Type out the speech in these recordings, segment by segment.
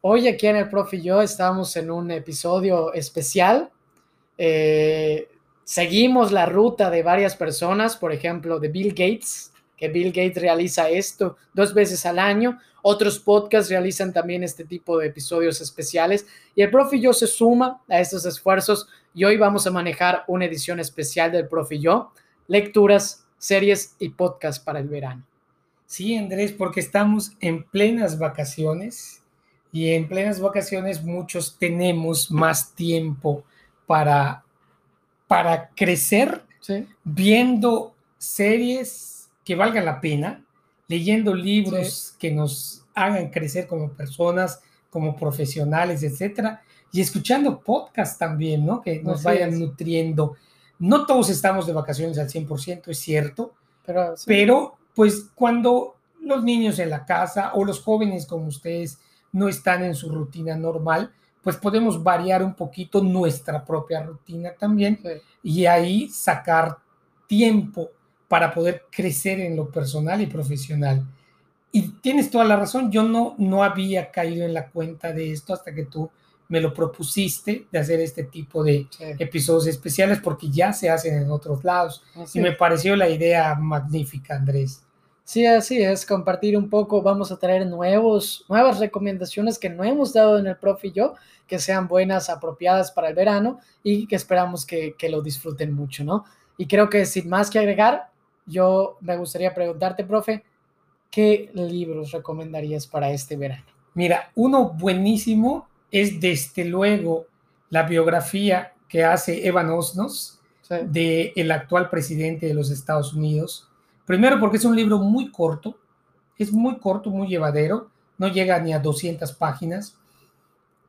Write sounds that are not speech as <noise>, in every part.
Hoy aquí en el Profe y yo estamos en un episodio especial. Eh, seguimos la ruta de varias personas, por ejemplo, de Bill Gates, que Bill Gates realiza esto dos veces al año. Otros podcasts realizan también este tipo de episodios especiales y el Profe y yo se suma a estos esfuerzos y hoy vamos a manejar una edición especial del Profe y yo, lecturas series y podcast para el verano. Sí, Andrés, porque estamos en plenas vacaciones y en plenas vacaciones muchos tenemos más tiempo para, para crecer viendo series que valgan la pena, leyendo libros que nos hagan crecer como personas, como profesionales, etcétera, y escuchando podcasts también, ¿no? Que nos vayan nutriendo. No todos estamos de vacaciones al 100%, es cierto, pero, pero pues cuando los niños en la casa o los jóvenes como ustedes no están en su rutina normal, pues podemos variar un poquito nuestra propia rutina también y ahí sacar tiempo para poder crecer en lo personal y profesional. Y tienes toda la razón, yo no, no había caído en la cuenta de esto hasta que tú me lo propusiste de hacer este tipo de episodios especiales porque ya se hacen en otros lados. y me pareció la idea magnífica, Andrés. Sí, así es, compartir un poco, vamos a traer nuevos, nuevas recomendaciones que no hemos dado en el profe y yo, que sean buenas, apropiadas para el verano y que esperamos que, que lo disfruten mucho, ¿no? Y creo que sin más que agregar, yo me gustaría preguntarte, profe, ¿qué libros recomendarías para este verano? Mira, uno buenísimo es desde luego la biografía que hace Evan Osnos de el actual presidente de los Estados Unidos. Primero porque es un libro muy corto, es muy corto, muy llevadero, no llega ni a 200 páginas,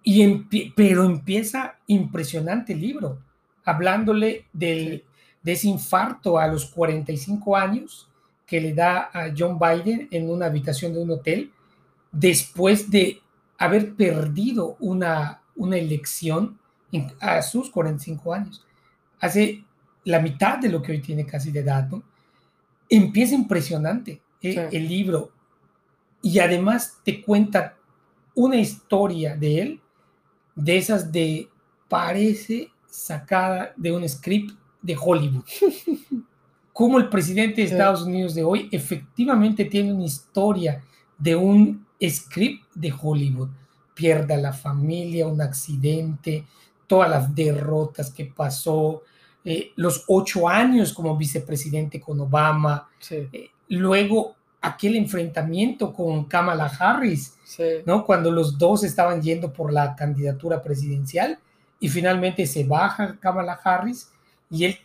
y pero empieza impresionante el libro, hablándole del, de ese infarto a los 45 años que le da a John Biden en una habitación de un hotel, después de haber perdido una, una elección a sus 45 años. Hace la mitad de lo que hoy tiene casi de edad, ¿no? Empieza impresionante eh, el libro y además te cuenta una historia de él, de esas de parece sacada de un script de Hollywood. <laughs> Como el presidente de Estados Unidos de hoy efectivamente tiene una historia de un script de Hollywood. Pierda la familia, un accidente, todas las derrotas que pasó, eh, los ocho años como vicepresidente con Obama, eh, luego aquel enfrentamiento con Kamala Harris, ¿no? Cuando los dos estaban yendo por la candidatura presidencial y finalmente se baja Kamala Harris y él,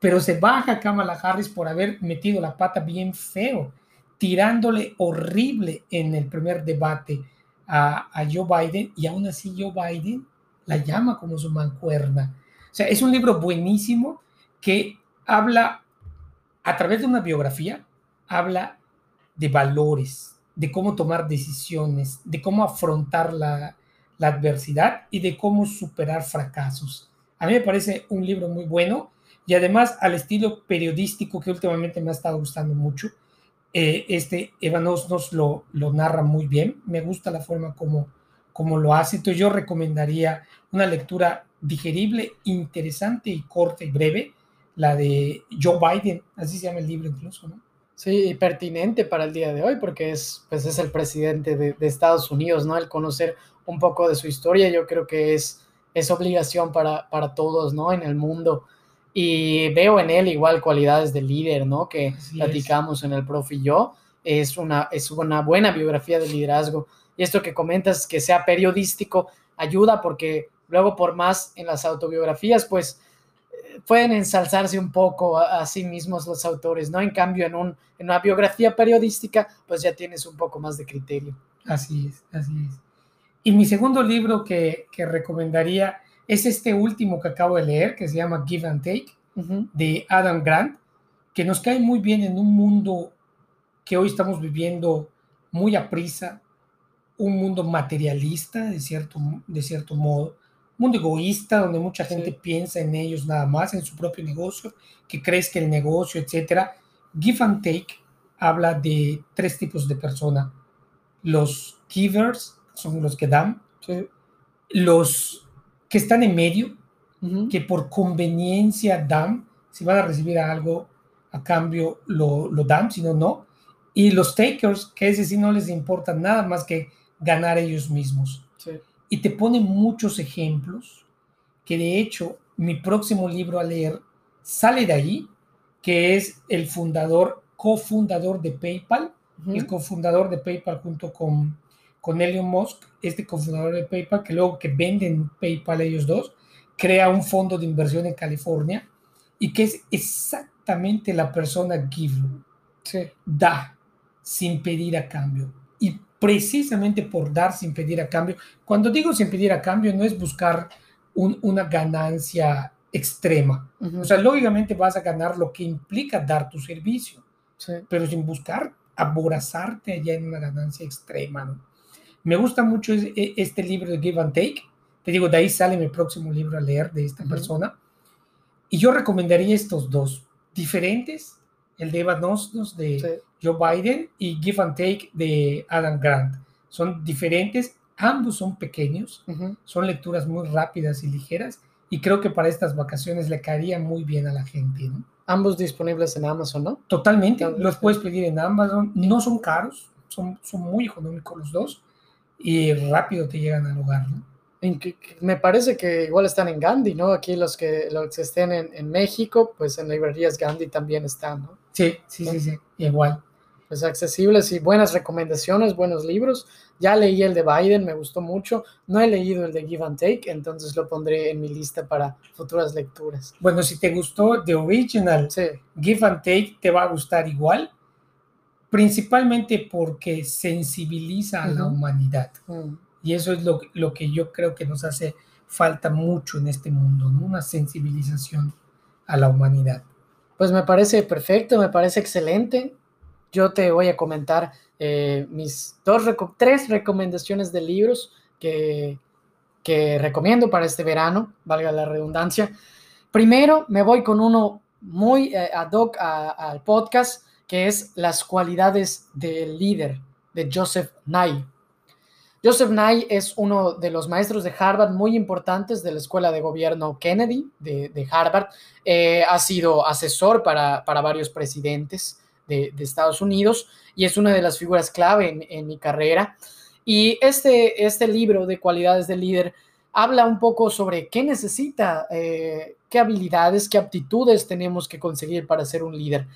pero se baja Kamala Harris por haber metido la pata bien feo tirándole horrible en el primer debate a, Joe Biden y aún así Joe Biden la llama como su mancuerna. O sea, es un libro buenísimo que habla a través de una biografía, habla de valores, de cómo tomar decisiones, de cómo afrontar la, adversidad y de cómo superar fracasos. A mí me parece un libro muy bueno y además al estilo periodístico que últimamente me ha estado gustando mucho eh, este Evanos nos lo, lo, narra muy bien. Me gusta la forma como, como lo hace. Entonces yo recomendaría una lectura digerible, interesante y corta y breve, la de Joe Biden, así se llama el libro incluso, ¿no? Sí, y pertinente para el día de hoy porque es, pues es el presidente de, de, Estados Unidos, ¿no? El conocer un poco de su historia, yo creo que es, es obligación para, para todos, ¿no? En el mundo y veo en él igual cualidades de líder, ¿no? Que platicamos en el profe y yo. Es una, es una buena biografía de liderazgo. Y esto que comentas, que sea periodístico, ayuda porque luego por más en las autobiografías, pues eh, pueden ensalzarse un poco a, sí mismos los autores, ¿no? En cambio, en, un, en una biografía periodística, pues ya tienes un poco más de criterio. Así es, así es. Y mi segundo libro que, que recomendaría es este último que acabo de leer, que se llama Give and Take, de Adam Grant, que nos cae muy bien en un mundo que hoy estamos viviendo muy a prisa, un mundo materialista, de cierto, de cierto modo, mundo egoísta, donde mucha gente piensa en ellos nada más, en su propio negocio, que crees que el negocio, etcétera. Give and Take habla de tres tipos de persona. Los givers son los que dan, los que están en medio, que por conveniencia dan, si van a recibir algo a cambio lo, lo dan, si no, no. Y los takers, que es decir, no les importa nada más que ganar ellos mismos. Y te pone muchos ejemplos que de hecho mi próximo libro a leer sale de ahí, que es el fundador, cofundador de PayPal, el cofundador de PayPal junto con, con Elon Musk, este cofundador de PayPal, que luego que venden PayPal ellos dos, crea un fondo de inversión en California y que es exactamente la persona give, da sin pedir a cambio. Y precisamente por dar sin pedir a cambio, cuando digo sin pedir a cambio, no es buscar una ganancia extrema. O sea, lógicamente vas a ganar lo que implica dar tu servicio, pero sin buscar aborazarte allá en una ganancia extrema. Me gusta mucho e, este libro de Give and Take. Te digo, de ahí sale mi próximo libro a leer de esta persona. Y yo recomendaría estos dos, diferentes, el de Evan Osnos de Joe Biden y Give and Take de Adam Grant. Son diferentes, ambos son pequeños, son lecturas muy rápidas y ligeras y creo que para estas vacaciones le caería muy bien a la gente. Ambos disponibles en Amazon, ¿no? Totalmente, los puedes pedir en Amazon, no son caros, son, son muy económicos los dos y rápido te llegan al hogar, ¿no? me parece que igual están en Gandhi, ¿no? Aquí los que, los que estén en, México, pues en librerías Gandhi también están, ¿no? Sí, sí, sí, sí, igual. Pues accesibles y buenas recomendaciones, buenos libros. Ya leí el de Biden, me gustó mucho. No he leído el de Give and Take, entonces lo pondré en mi lista para futuras lecturas. Bueno, si te gustó The Original, Give and Take te va a gustar igual, principalmente porque sensibiliza a la humanidad. Mm. Y eso es lo, lo, que yo creo que nos hace falta mucho en este mundo, ¿no? una sensibilización a la humanidad. Pues me parece perfecto, me parece excelente. Yo te voy a comentar eh, mis dos, tres recomendaciones de libros que, que recomiendo para este verano, valga la redundancia. Primero, me voy con uno muy eh, ad hoc al podcast, que es Las cualidades del líder, de Joseph Nye. Joseph Nye es uno de los maestros de Harvard muy importantes de la Escuela de Gobierno Kennedy de, Harvard. Eh, ha sido asesor para, varios presidentes de, Estados Unidos y es una de las figuras clave en, mi carrera. Y este, este libro de cualidades del líder habla un poco sobre qué necesita, eh, qué habilidades, qué aptitudes tenemos que conseguir para ser un líder.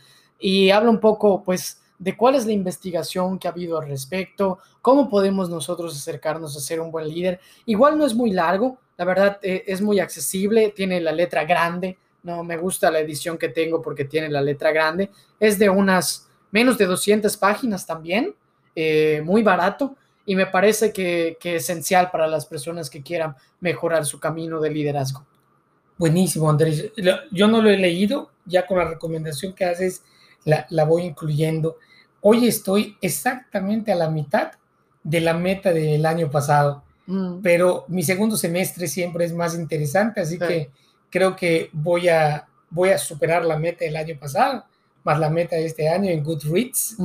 Y habla un poco, pues, de cuál es la investigación que ha habido al respecto, cómo podemos nosotros acercarnos a ser un buen líder. Igual no es muy largo, la verdad eh, es muy accesible, tiene la letra grande, no me gusta la edición que tengo porque tiene la letra grande, es de unas menos de 200 páginas también, eh, muy barato y me parece que, que esencial para las personas que quieran mejorar su camino de liderazgo. Buenísimo, Andrés. Yo no lo he leído, ya con la recomendación que haces la, la voy incluyendo hoy estoy exactamente a la mitad de la meta del año pasado, mm. pero mi segundo semestre siempre es más interesante, así que creo que voy a, voy a superar la meta del año pasado, más la meta de este año en Goodreads,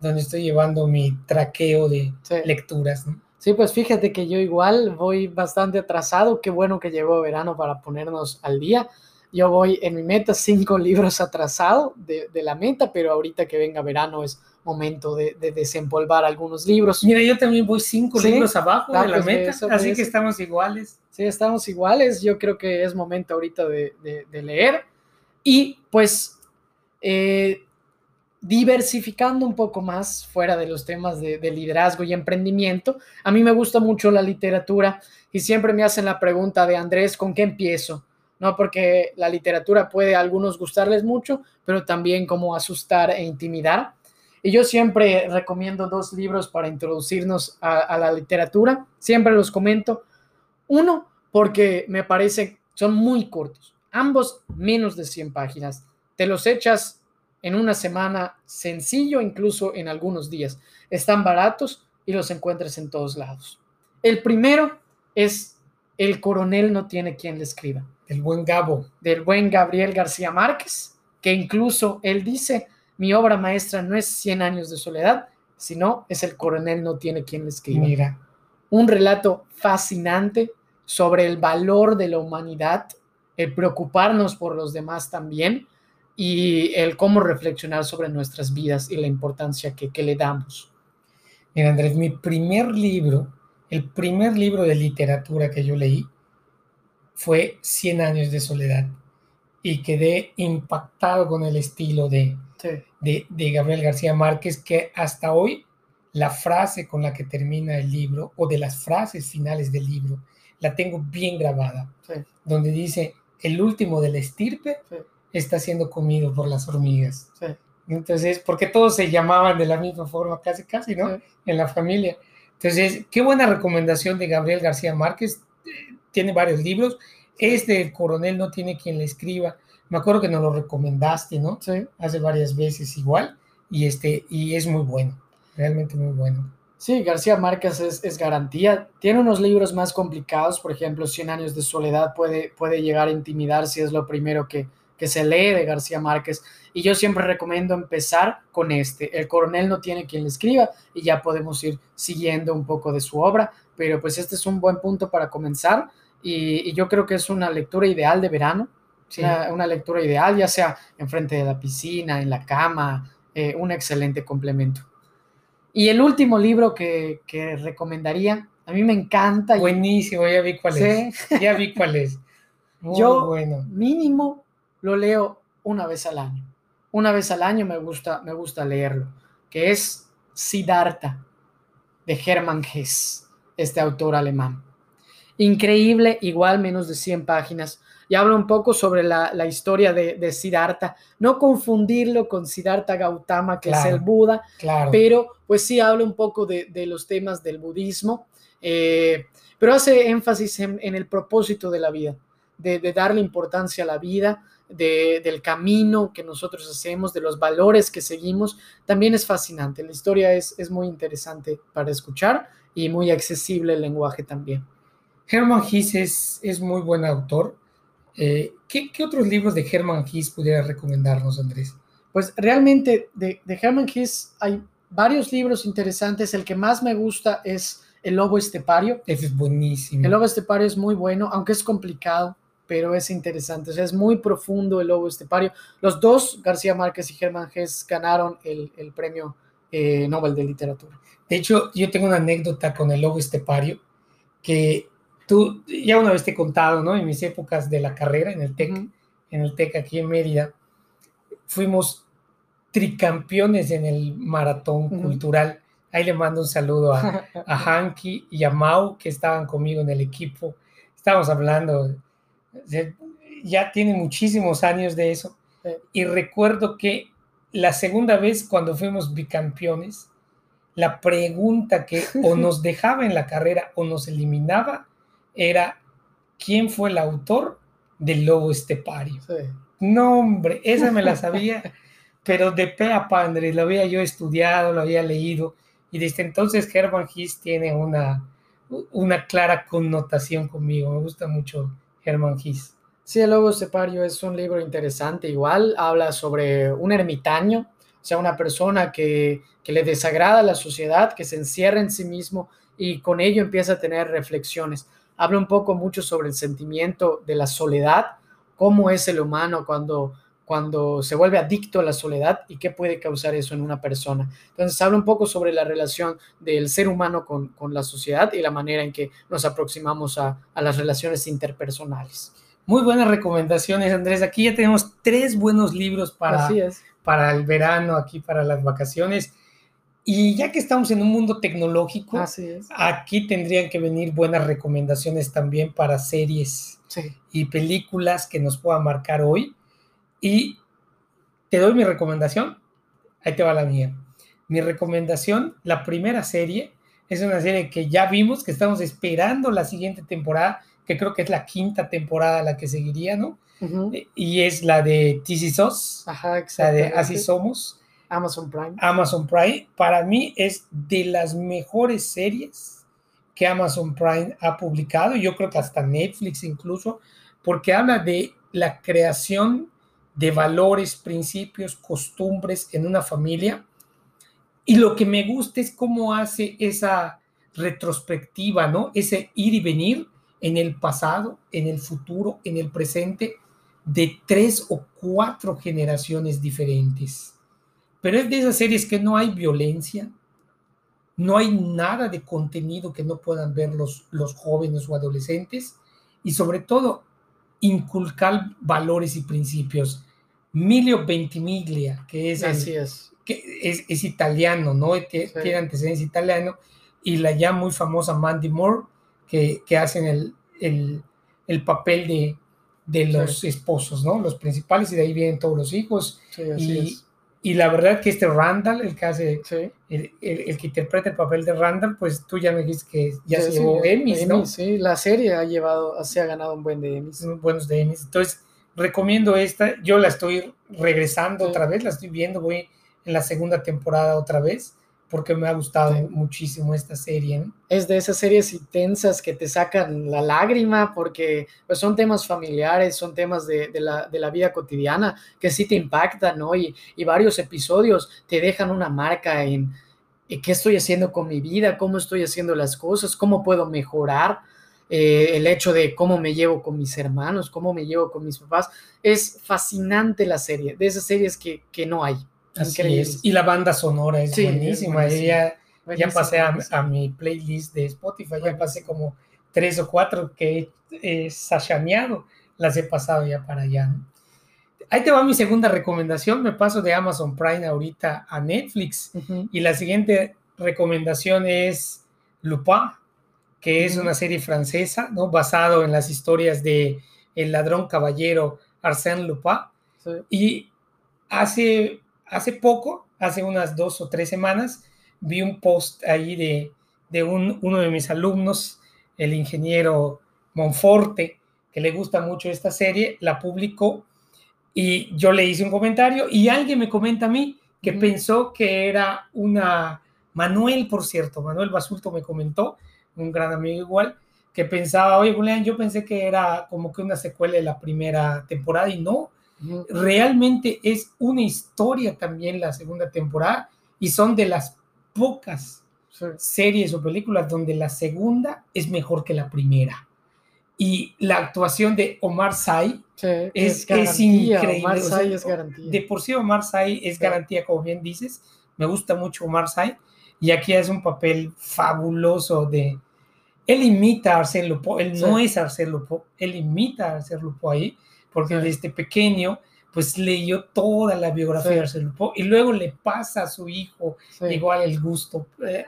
donde estoy llevando mi traqueo de lecturas. Sí, pues fíjate que yo igual voy bastante atrasado, qué bueno que llegó verano para ponernos al día. Yo voy en mi meta cinco libros atrasado de, de la meta, pero ahorita que venga verano es momento de, desempolvar algunos libros. Mira, yo también voy cinco libros abajo de la meta, así que estamos iguales. Sí, estamos iguales. Yo creo que es momento ahorita de, leer. Y pues eh, diversificando un poco más fuera de los temas de, liderazgo y emprendimiento, a mí me gusta mucho la literatura y siempre me hacen la pregunta de Andrés, ¿con qué empiezo? ¿No? Porque la literatura puede a algunos gustarles mucho, pero también como asustar e intimidar. Y yo siempre recomiendo dos libros para introducirnos a, la literatura, siempre los comento. Uno, porque me parece, son muy cortos. Ambos menos de 100 páginas. Te los echas en una semana sencillo, incluso en algunos días. Están baratos y los encuentras en todos lados. El primero es El coronel no tiene quien le escriba. El buen Gabo. Del buen Gabriel García Márquez, que incluso él dice, mi obra maestra no es Cien años de soledad, sino es El coronel no tiene quien le escriba. Mira. Un relato fascinante sobre el valor de la humanidad, el preocuparnos por los demás también y el cómo reflexionar sobre nuestras vidas y la importancia que, que le damos. Mira, Andrés, mi primer libro, el primer libro de literatura que yo leí fue Cien años de soledad y quedé impactado con el estilo de, de, de, Gabriel García Márquez, que hasta hoy la frase con la que termina el libro o de las frases finales del libro la tengo bien grabada, donde dice, el último de la estirpe está siendo comido por las hormigas. Entonces, porque todos se llamaban de la misma forma, casi, casi, ¿no? En la familia. Entonces, qué buena recomendación de Gabriel García Márquez. Tiene varios libros. Este, El coronel no tiene quien le escriba. Me acuerdo que nos lo recomendaste, ¿no? Sí. Hace varias veces igual. Y, este, y es muy bueno, realmente muy bueno. Sí, García Márquez es, garantía. Tiene unos libros más complicados, por ejemplo, Cien años de soledad puede, puede llegar a intimidar si es lo primero que, que se lee de García Márquez. Y yo siempre recomiendo empezar con este. El coronel no tiene quien le escriba y ya podemos ir siguiendo un poco de su obra, pero pues este es un buen punto para comenzar y, yo creo que es una lectura ideal de verano, una, lectura ideal, ya sea enfrente de la piscina, en la cama, eh, un excelente complemento. Y el último libro que, que, recomendaría, a mí me encanta. Buenísimo, ya vi cuál es. Ya vi cuál es. <laughs> yo bueno. mínimo lo leo una vez al año. Una vez al año me gusta, me gusta leerlo, que es Siddhartha, de Hermann Hesse, este autor alemán. Increíble, igual menos de 100 páginas. Y habla un poco sobre la, historia de, de, Siddhartha. No confundirlo con Siddhartha Gautama, que es el Buda, pero pues sí habla un poco de, los temas del budismo, eh, pero hace énfasis en, el propósito de la vida, de, darle importancia a la vida, del camino que nosotros hacemos, de los valores que seguimos, también es fascinante. La historia es, es muy interesante para escuchar y muy accesible el lenguaje también. Hermann Hesse es, muy buen autor. Eh, ¿qué, otros libros de Hermann Hesse pudiera recomendarnos, Andrés? Pues realmente de, de Hermann Hesse hay varios libros interesantes. El que más me gusta es El Lobo Estepario. Ese es buenísimo. El Lobo Estepario es muy bueno, aunque es complicado pero es interesante. O sea, es muy profundo el lobo estepario. Los dos, García Márquez y Germán Hess, ganaron el, premio eh, Nobel de Literatura. De hecho, yo tengo una anécdota con el lobo estepario que tú ya una vez te he contado, ¿no? En mis épocas de la carrera en el TEC, en el TEC aquí en Mérida, fuimos tricampeones en el maratón cultural. Ahí le mando un saludo a, a <laughs> Hanky y a Mau, que estaban conmigo en el equipo. Estábamos hablando ya tiene muchísimos años de eso. Y recuerdo que la segunda vez cuando fuimos bicampeones, la pregunta que o <laughs> nos dejaba en la carrera o nos eliminaba era ¿quién fue el autor del Lobo Estepario? No, hombre, esa me la sabía, <laughs> pero de pe a pandre, lo había yo estudiado, lo había leído, y desde entonces Herman Hesse tiene una, una clara connotación conmigo, me gusta mucho Herman Hesse. Sí, el Lobo Separio es un libro interesante. Igual habla sobre un ermitaño, o sea, una persona que, que le desagrada a la sociedad, que se encierra en sí mismo y con ello empieza a tener reflexiones. Habla un poco mucho sobre el sentimiento de la soledad, cómo es el humano cuando cuando se vuelve adicto a la soledad y qué puede causar eso en una persona. Entonces habla un poco sobre la relación del ser humano con, la sociedad y la manera en que nos aproximamos a, las relaciones interpersonales. Muy buenas recomendaciones, Andrés. Aquí ya tenemos tres buenos libros para, para el verano, aquí para las vacaciones. Y ya que estamos en un mundo tecnológico, aquí tendrían que venir buenas recomendaciones también para series y películas que nos puedan marcar hoy y te doy mi recomendación. Ahí te va la mía. Mi recomendación, la primera serie, es una serie que ya vimos, que estamos esperando la siguiente temporada, que creo que es la quinta temporada la que seguiría, ¿no? Y es la de TC Sos, Ajá, la de Así Somos. Amazon Prime. Amazon Prime, para mí es de las mejores series que Amazon Prime ha publicado, yo creo que hasta Netflix incluso, porque habla de la creación de valores, principios, costumbres en una familia. Y lo que me gusta es cómo hace esa retrospectiva, ¿no? Ese ir y venir en el pasado, en el futuro, en el presente, de tres o cuatro generaciones diferentes. Pero es de esas series que no hay violencia, no hay nada de contenido que no puedan ver los, los jóvenes o adolescentes y sobre todo inculcar valores y principios. Milio Ventimiglia, que es, Que es, italiano, ¿no? Tiene antecedentes italianos, y la ya muy famosa Mandy Moore, que, que hacen el, el, el, papel de, de los esposos, ¿no? Los principales, y de ahí vienen todos los hijos. y, y la verdad que este Randall, el que hace, el, el, que interpreta el papel de Randall, pues tú ya me dijiste que ya se llevó Emmys, ¿no? Sí, la serie ha llevado, se ha ganado un buen de Emmys. Buenos de Emmys. Entonces, recomiendo esta. Yo la estoy regresando otra vez, la estoy viendo, voy en la segunda temporada otra vez porque me ha gustado muchísimo esta serie. Es de esas series intensas que te sacan la lágrima porque pues, son temas familiares, son temas de, la, de la, vida cotidiana que sí te impactan, ¿no? Y, y, varios episodios te dejan una marca en, qué estoy haciendo con mi vida, cómo estoy haciendo las cosas, cómo puedo mejorar. Eh, el hecho de cómo me llevo con mis hermanos, cómo me llevo con mis papás. Es fascinante la serie, de esas series que, que no hay. Y la banda sonora es buenísima. Ya, ya, pasé a, mi playlist de Spotify, ya pasé como tres o cuatro que he sachaneado, las he pasado ya para allá. Ahí te va mi segunda recomendación. Me paso de Amazon Prime ahorita a Netflix. Y la siguiente recomendación es Lupin, que es una serie francesa, ¿no? Basado en las historias de el ladrón caballero Arsène Lupin. Y hace hace poco, hace unas dos o tres semanas, vi un post ahí de, de un, uno de mis alumnos, el ingeniero Monforte, que le gusta mucho esta serie, la publicó y yo le hice un comentario y alguien me comenta a mí que pensó que era una, Manuel, por cierto, Manuel Basulto me comentó, un gran amigo igual, que pensaba, oye, Julián, yo pensé que era como que una secuela de la primera temporada y no, Realmente es una historia también la segunda temporada y son de las pocas series o películas donde la segunda es mejor que la primera. Y la actuación de Omar Sy es, increíble. Omar Sy es garantía. De por sí Omar Sy es garantía, como bien dices. Me gusta mucho Omar Sy. Y aquí hace un papel fabuloso de... Él imita a Arsène Lupin, él no es Arsène Lupin, él imita a Arsène Lupin ahí porque desde pequeño pues leyó toda la biografía de Lupin y luego le pasa a su hijo igual el gusto eh.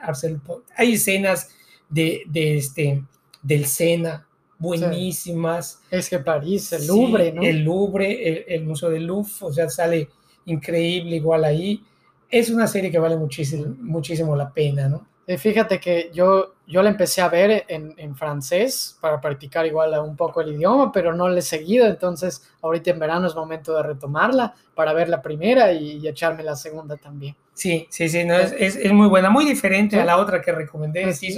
Hay escenas de, de este, del Sena buenísimas. Es que París, el Louvre, ¿no? El Louvre, el, Museo del Louvre, o sea, sale increíble igual ahí. Es una serie que vale muchísimo, muchísimo la pena, ¿no? fíjate que yo, yo la empecé a ver en, en, francés para practicar igual un poco el idioma, pero no le he seguido, entonces ahorita en verano es momento de retomarla para ver la primera y, echarme la segunda también. Sí, sí, sí, no, es, es, muy buena, muy diferente a la otra que recomendé, pues sí.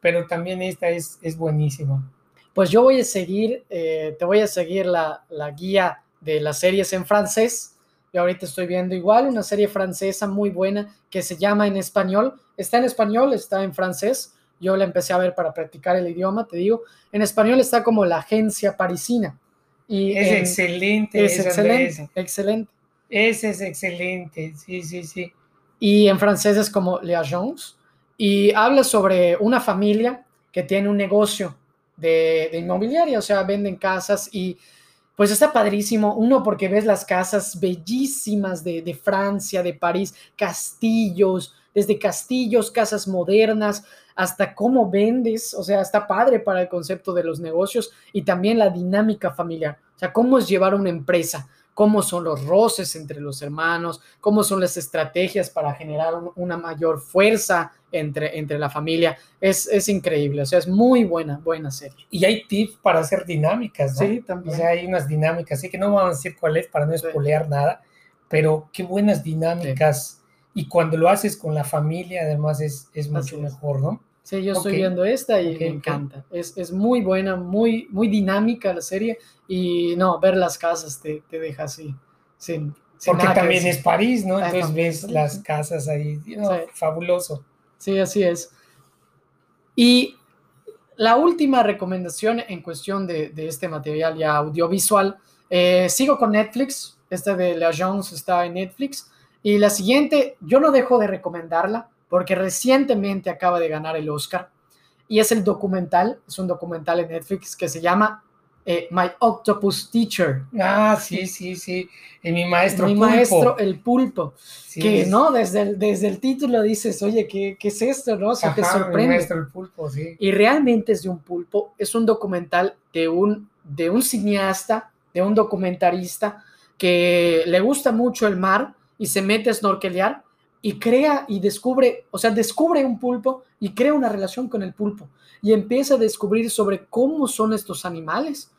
pero también esta es, es buenísima. Pues yo voy a seguir, eh, te voy a seguir la, la guía de las series en francés yo ahorita estoy viendo igual una serie francesa muy buena que se llama en español. Está en español, está en francés. Yo la empecé a ver para practicar el idioma, te digo. En español está como la agencia parisina. Y es excelente. Es excelente, excelente. Ese es excelente, sí, sí, sí. Y en francés es como Le Agence. Y habla sobre una familia que tiene un negocio de, de inmobiliaria, o sea, venden casas y pues está padrísimo. Uno, porque ves las casas bellísimas de, Francia, de París, castillos, desde castillos, casas modernas, hasta cómo vendes. O sea, está padre para el concepto de los negocios y también la dinámica familiar. O sea, cómo es llevar una empresa cómo son los roces entre los hermanos, cómo son las estrategias para generar una mayor fuerza entre, entre la familia. Es, es increíble, o sea, es muy buena, buena serie. Y hay tips para hacer dinámicas, ¿no? Sí, también. O sea, hay unas dinámicas, así que no vamos a decir cuál es para no espolear nada, pero qué buenas dinámicas. Y cuando lo haces con la familia, además, es, es mucho mejor, ¿no? Sí, yo estoy viendo esta y me encanta. Es, es, muy buena, muy, muy dinámica la serie y no, ver las casas te, te deja así, sin, Porque también es París, ¿no? Ah, Entonces ves las casas ahí, fabuloso. Sí, así es. Y la última recomendación en cuestión de, de este material ya audiovisual, eh, sigo con Netflix, esta de La Jones está en Netflix, y la siguiente, yo no dejo de recomendarla porque recientemente acaba de ganar el Oscar y es el documental, es un documental en Netflix que se llama eh, My Octopus Teacher. Ah, sí, sí, sí. Y mi maestro Mi maestro, el pulpo. que, ¿no? Desde el, desde el título dices, oye, ¿qué, qué es esto, no? Se te sorprende. Mi maestro, el pulpo, sí. Y realmente es de un pulpo. Es un documental de un, de un cineasta, de un documentarista que le gusta mucho el mar y se mete a snorkelear y crea y descubre, o sea, descubre un pulpo y crea una relación con el pulpo y empieza a descubrir sobre cómo son estos animales.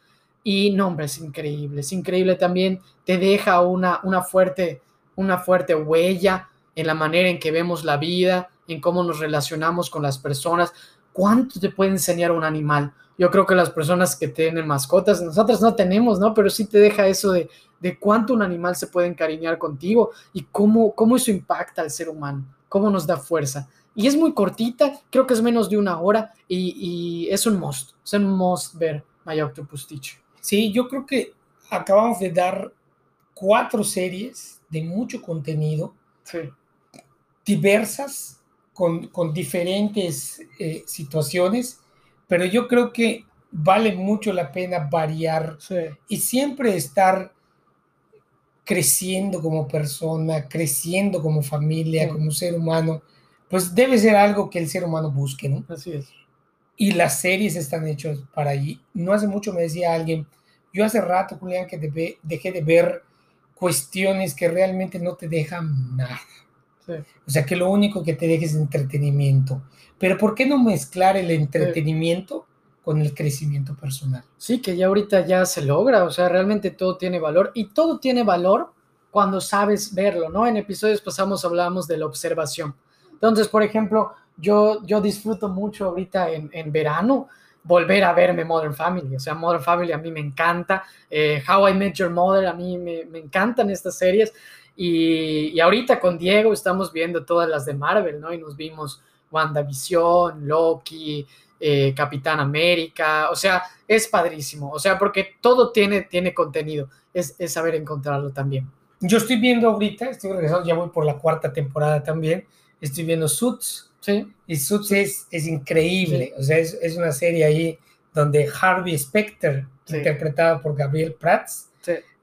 Y no, hombre, es increíble, es increíble también, te deja una, una, fuerte, una fuerte huella en la manera en que vemos la vida, en cómo nos relacionamos con las personas. ¿Cuánto te puede enseñar un animal? Yo creo que las personas que tienen mascotas, nosotros no tenemos, ¿no? Pero sí te deja eso de, de cuánto un animal se puede encariñar contigo y cómo, cómo eso impacta al ser humano, cómo nos da fuerza. Y es muy cortita, creo que es menos de una hora y, es un must, es un must ver My Octopus Teacher. Sí, yo creo que acabamos de dar cuatro series de mucho contenido, diversas, con, con diferentes eh, situaciones, pero yo creo que vale mucho la pena variar y siempre estar creciendo como persona, creciendo como familia, como ser humano, pues debe ser algo que el ser humano busque, ¿no? Así es. Y las series están hechas para allí. No hace mucho me decía alguien, yo hace rato, Julián, que dejé de ver cuestiones que realmente no te dejan nada. O sea, que lo único que te deja es entretenimiento. Pero ¿por qué no mezclar el entretenimiento con el crecimiento personal. Sí, que ya ahorita ya se logra, o sea, realmente todo tiene valor y todo tiene valor cuando sabes verlo, ¿no? En episodios pasamos hablábamos de la observación. Entonces, por ejemplo, yo, yo disfruto mucho ahorita en, en verano volver a verme Modern Family, o sea, Modern Family a mí me encanta, eh, How I Met Your Mother a mí me, me encantan estas series y, y, ahorita con Diego estamos viendo todas las de Marvel, ¿no? Y nos vimos WandaVision, Loki, eh, Capitán América, o sea, es padrísimo, o sea, porque todo tiene, tiene contenido, es, saber encontrarlo también. Yo estoy viendo ahorita, estoy regresando, ya voy por la cuarta temporada también, estoy viendo Suits, ¿sí? y Suits es, es increíble, o sea, es, una serie ahí donde Harvey Specter, interpretado por Gabriel Prats,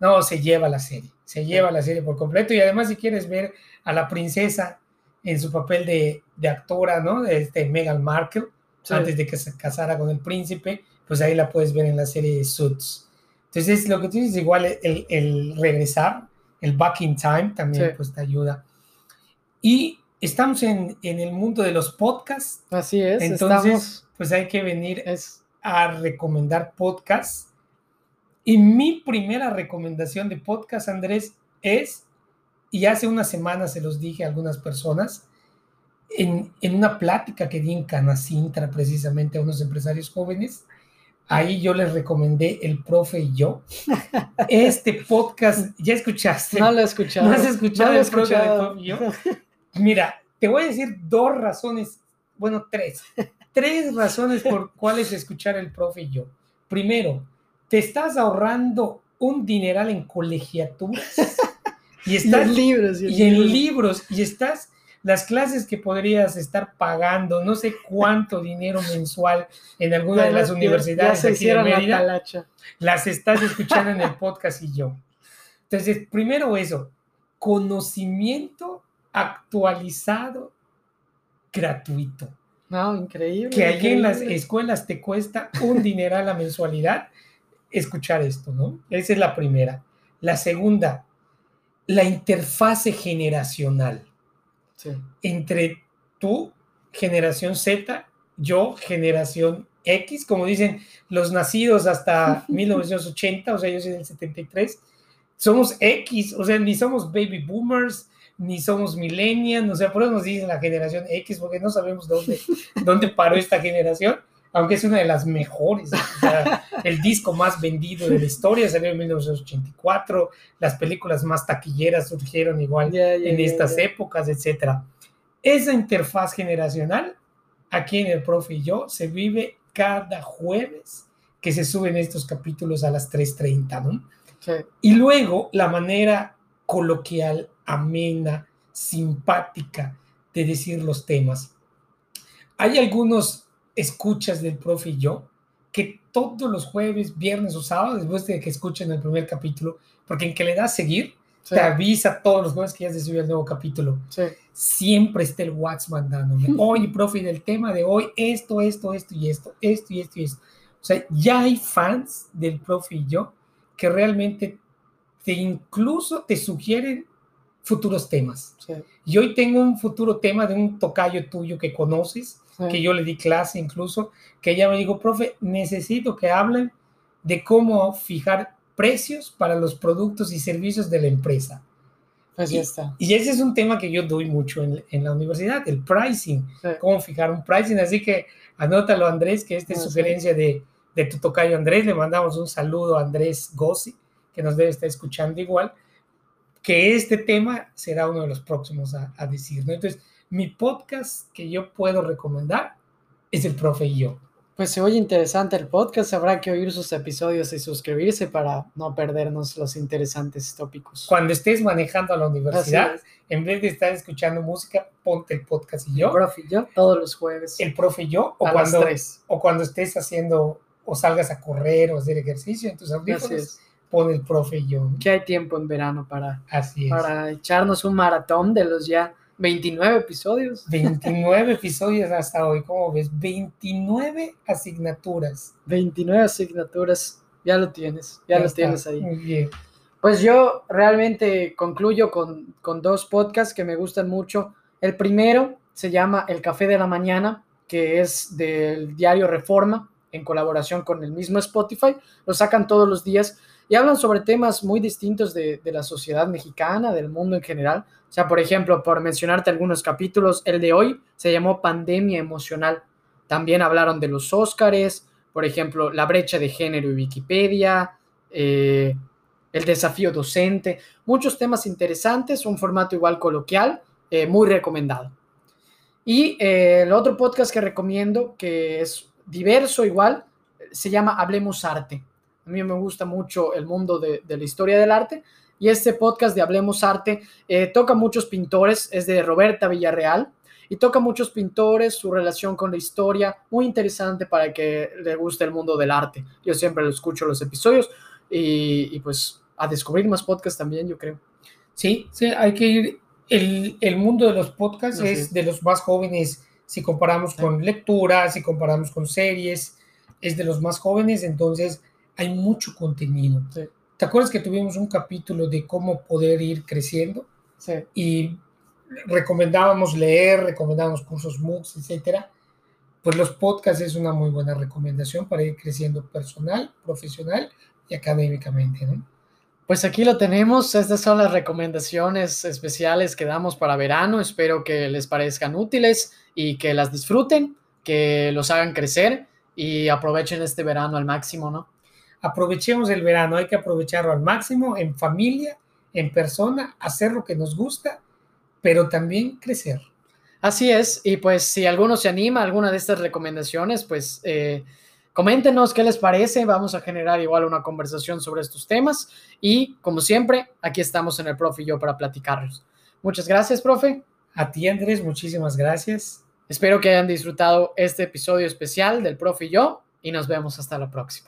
no, se lleva la serie, se lleva la serie por completo, y además si quieres ver a la princesa en su papel de, de actora, ¿no? De este Meghan Markle, antes de que se casara con el príncipe, pues ahí la puedes ver en la serie de Suits. Entonces, lo que tú dices, igual el, el regresar, el back in time también pues te ayuda. Y estamos en, en, el mundo de los podcasts. Así es. Entonces, pues hay que venir es... a recomendar podcasts. Y mi primera recomendación de podcast, Andrés, es, y hace unas semanas se los dije a algunas personas, en, una plática que di en Canacintra precisamente a unos empresarios jóvenes, ahí yo les recomendé El Profe y yo. <laughs> Este podcast, ¿ya escuchaste? No lo he escuchado. ¿No has escuchado El Profe, y yo? <laughs> Mira, te voy a decir dos razones, bueno, tres. Tres razones por cuáles escuchar El Profe y yo. Primero, te estás ahorrando un dineral en colegiaturas. <laughs> Y, estás, en libros. y en libros. Y estás las clases que podrías estar pagando, no sé cuánto dinero mensual en alguna de las universidades de aquí de Mérida, las estás escuchando en el <laughs> podcast y yo. Entonces, primero eso, conocimiento actualizado gratuito. No, increíble. Que allí en las escuelas te cuesta un dineral la mensualidad escuchar esto, ¿no? Esa es la primera. La segunda, la interfase generacional entre tú, generación Z, yo, generación X, como dicen los nacidos hasta <laughs> 1980, o sea, yo soy del 73, somos X, o sea, ni somos baby boomers, ni somos millennials, o sea, por eso nos dicen la generación X, porque no sabemos dónde, <laughs> dónde paró esta generación, aunque es una de las mejores. O sea, el disco más vendido de la historia salió en 1984, las películas más taquilleras surgieron igual en estas épocas, etc. Esa interfaz generacional, aquí en el profe y yo, se vive cada jueves que se suben estos capítulos a las 3.30, ¿no? Y luego la manera coloquial, amena, simpática de decir los temas. Hay algunos escuchas del profe y yo que todos los jueves, viernes o sábados, después de que escuchen el primer capítulo, porque en que le das seguir, te avisa todos los jueves que ya se subió el nuevo capítulo. Siempre está el WhatsApp mandándome, <laughs> oye, profe, del tema de hoy, esto, esto, esto y esto, esto y esto y esto. O sea, ya hay fans del profe y yo que realmente te incluso te sugieren futuros temas. Y hoy tengo un futuro tema de un tocayo tuyo que conoces, que yo le di clase incluso, que ella me dijo, profe, necesito que hablen de cómo fijar precios para los productos y servicios de la empresa. Pues ya está. Y ese es un tema que yo doy mucho en, en la universidad, el pricing, cómo fijar un pricing. Así que anótalo, Andrés, que esta es ah, sugerencia de, de tu tocayo Andrés. Le mandamos un saludo a Andrés Gossi, que nos debe estar escuchando igual, que este tema será uno de los próximos a, a decir. ¿no? Entonces, mi podcast que yo puedo recomendar es el profe y yo. Pues se oye interesante el podcast, habrá que oír sus episodios y suscribirse para no perdernos los interesantes tópicos. Cuando estés manejando a la universidad, en vez de estar escuchando música, ponte el podcast y yo. El profe y yo, todos los jueves. El profe y yo, o, cuando, o cuando estés haciendo, o salgas a correr o hacer ejercicio en tus audífonos, pon el profe y yo. Que hay tiempo en verano para, Así para echarnos un maratón de los ya 29 episodios. 29 episodios hasta hoy, ¿cómo ves? 29 asignaturas. 29 asignaturas, ya lo tienes, ya, lo tienes ahí. Muy bien. Pues yo realmente concluyo con, con dos podcasts que me gustan mucho. El primero se llama El Café de la Mañana, que es del diario Reforma, en colaboración con el mismo Spotify. Lo sacan todos los días y hablan sobre temas muy distintos de, de la sociedad mexicana, del mundo en general o sea, por ejemplo, por mencionarte algunos capítulos, el de hoy se llamó Pandemia Emocional. También hablaron de los Óscares, por ejemplo, la brecha de género y Wikipedia, eh, el desafío docente, muchos temas interesantes, un formato igual coloquial, eh, muy recomendado. Y eh, el otro podcast que recomiendo, que es diverso igual, se llama Hablemos Arte. A mí me gusta mucho el mundo de, de la historia del arte y este podcast de Hablemos Arte eh, toca muchos pintores, es de Roberta Villarreal y toca muchos pintores, su relación con la historia, muy interesante para que le guste el mundo del arte. Yo siempre lo escucho los episodios y, pues a descubrir más podcasts también, yo creo. Sí, sí, hay que ir. El, el mundo de los podcasts es de los más jóvenes si comparamos con lectura, si comparamos con series, es de los más jóvenes, entonces hay mucho contenido. Sí. ¿Te acuerdas que tuvimos un capítulo de cómo poder ir creciendo? Sí. Y recomendábamos leer, recomendábamos cursos MOOCs, etcétera. Pues los podcasts es una muy buena recomendación para ir creciendo personal, profesional y académicamente, ¿no? Pues aquí lo tenemos. Estas son las recomendaciones especiales que damos para verano. Espero que les parezcan útiles y que las disfruten, que los hagan crecer y aprovechen este verano al máximo, ¿no? Aprovechemos el verano, hay que aprovecharlo al máximo en familia, en persona, hacer lo que nos gusta, pero también crecer. Así es, y pues si alguno se anima a alguna de estas recomendaciones, pues eh, coméntenos qué les parece, vamos a generar igual una conversación sobre estos temas y como siempre, aquí estamos en el profe y yo para platicarlos. Muchas gracias, profe. A ti, Andrés, muchísimas gracias. Espero que hayan disfrutado este episodio especial del profe y yo y nos vemos hasta la próxima.